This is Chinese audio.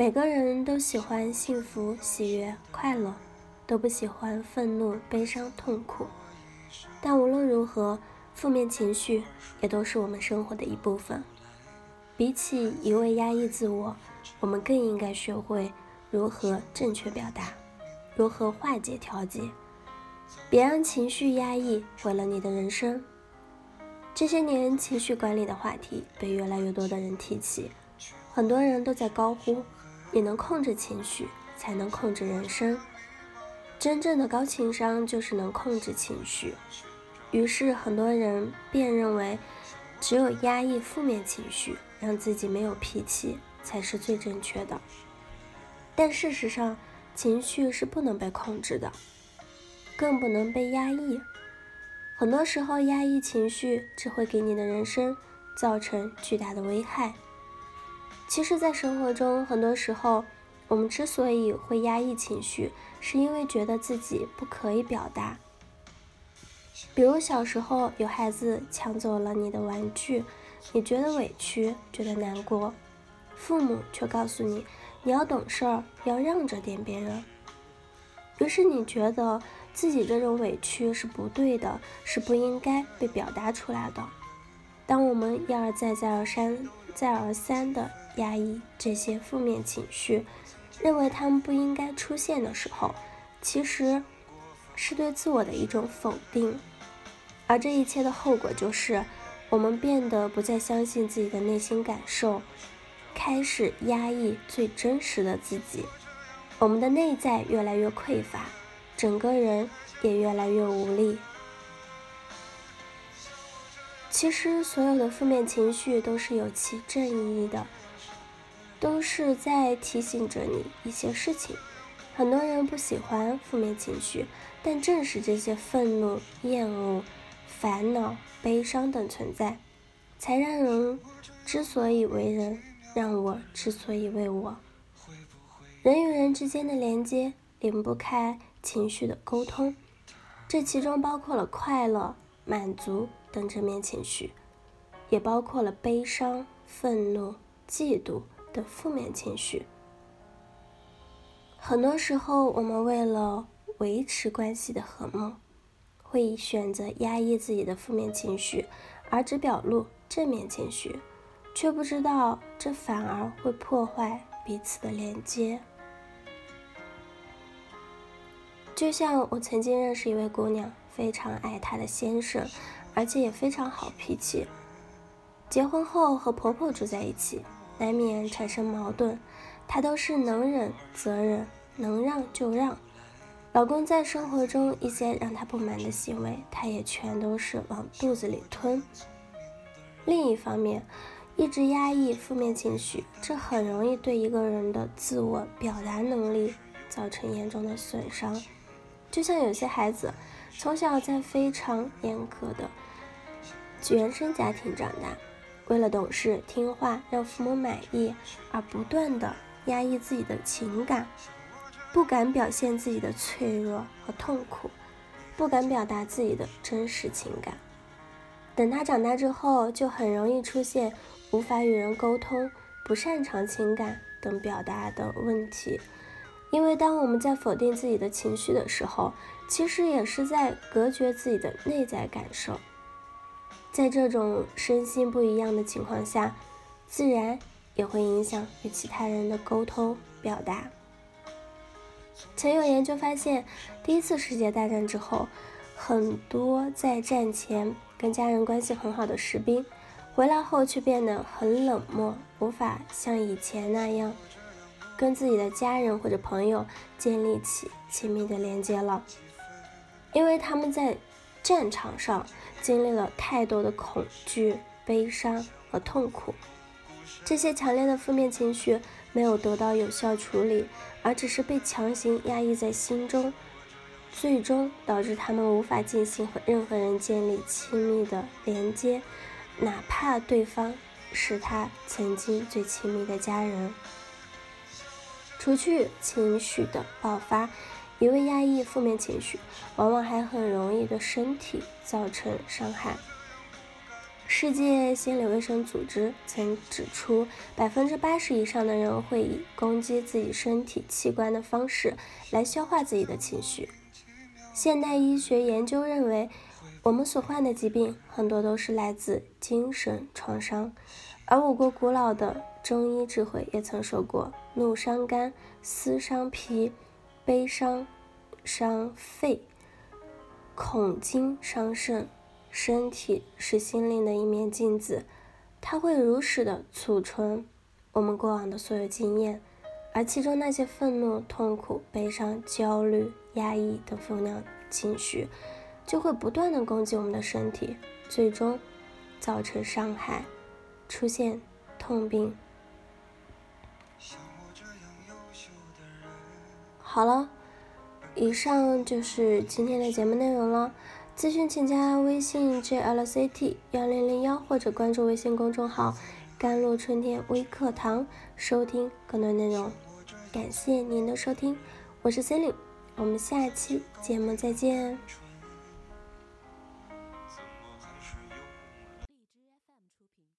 每个人都喜欢幸福、喜悦、快乐，都不喜欢愤怒、悲伤、痛苦。但无论如何，负面情绪也都是我们生活的一部分。比起一味压抑自我，我们更应该学会如何正确表达，如何化解、调节。别让情绪压抑毁了你的人生。这些年，情绪管理的话题被越来越多的人提起，很多人都在高呼。你能控制情绪，才能控制人生。真正的高情商就是能控制情绪。于是，很多人便认为，只有压抑负面情绪，让自己没有脾气，才是最正确的。但事实上，情绪是不能被控制的，更不能被压抑。很多时候，压抑情绪只会给你的人生造成巨大的危害。其实，在生活中，很多时候，我们之所以会压抑情绪，是因为觉得自己不可以表达。比如小时候有孩子抢走了你的玩具，你觉得委屈，觉得难过，父母却告诉你，你要懂事儿，要让着点别人。于是你觉得自己这种委屈是不对的，是不应该被表达出来的。当我们一而再、再而三、再而三的。压抑这些负面情绪，认为他们不应该出现的时候，其实是对自我的一种否定。而这一切的后果就是，我们变得不再相信自己的内心感受，开始压抑最真实的自己。我们的内在越来越匮乏，整个人也越来越无力。其实，所有的负面情绪都是有其正义的。都是在提醒着你一些事情。很多人不喜欢负面情绪，但正是这些愤怒、厌恶、烦恼、悲伤等存在，才让人之所以为人，让我之所以为我。人与人之间的连接离不开情绪的沟通，这其中包括了快乐、满足等正面情绪，也包括了悲伤、愤怒、嫉妒。等负面情绪，很多时候我们为了维持关系的和睦，会选择压抑自己的负面情绪，而只表露正面情绪，却不知道这反而会破坏彼此的连接。就像我曾经认识一位姑娘，非常爱她的先生，而且也非常好脾气。结婚后和婆婆住在一起。难免产生矛盾，她都是能忍则忍，能让就让。老公在生活中一些让她不满的行为，她也全都是往肚子里吞。另一方面，一直压抑负面情绪，这很容易对一个人的自我表达能力造成严重的损伤。就像有些孩子从小在非常严格的原生家庭长大。为了懂事听话，让父母满意，而不断的压抑自己的情感，不敢表现自己的脆弱和痛苦，不敢表达自己的真实情感。等他长大之后，就很容易出现无法与人沟通、不擅长情感等表达的问题。因为当我们在否定自己的情绪的时候，其实也是在隔绝自己的内在感受。在这种身心不一样的情况下，自然也会影响与其他人的沟通表达。曾有研究发现，第一次世界大战之后，很多在战前跟家人关系很好的士兵，回来后却变得很冷漠，无法像以前那样跟自己的家人或者朋友建立起亲密的连接了，因为他们在战场上。经历了太多的恐惧、悲伤和痛苦，这些强烈的负面情绪没有得到有效处理，而只是被强行压抑在心中，最终导致他们无法进行和任何人建立亲密的连接，哪怕对方是他曾经最亲密的家人。除去情绪的爆发。一味压抑负面情绪，往往还很容易对身体造成伤害。世界心理卫生组织曾指出，百分之八十以上的人会以攻击自己身体器官的方式来消化自己的情绪。现代医学研究认为，我们所患的疾病很多都是来自精神创伤。而我国古老的中医智慧也曾说过：“怒伤肝，思伤脾，悲伤伤肺，恐惊伤肾。身体是心灵的一面镜子，它会如实的储存我们过往的所有经验，而其中那些愤怒、痛苦、悲伤、焦虑、压抑等负能情绪，就会不断的攻击我们的身体，最终造成伤害。”出现痛病。好了，以上就是今天的节目内容了。咨询请加微信 jlct 幺零零幺或者关注微信公众号“甘露春天微课堂”收听更多内容。感谢您的收听，我是 c e l i n e 我们下期节目再见。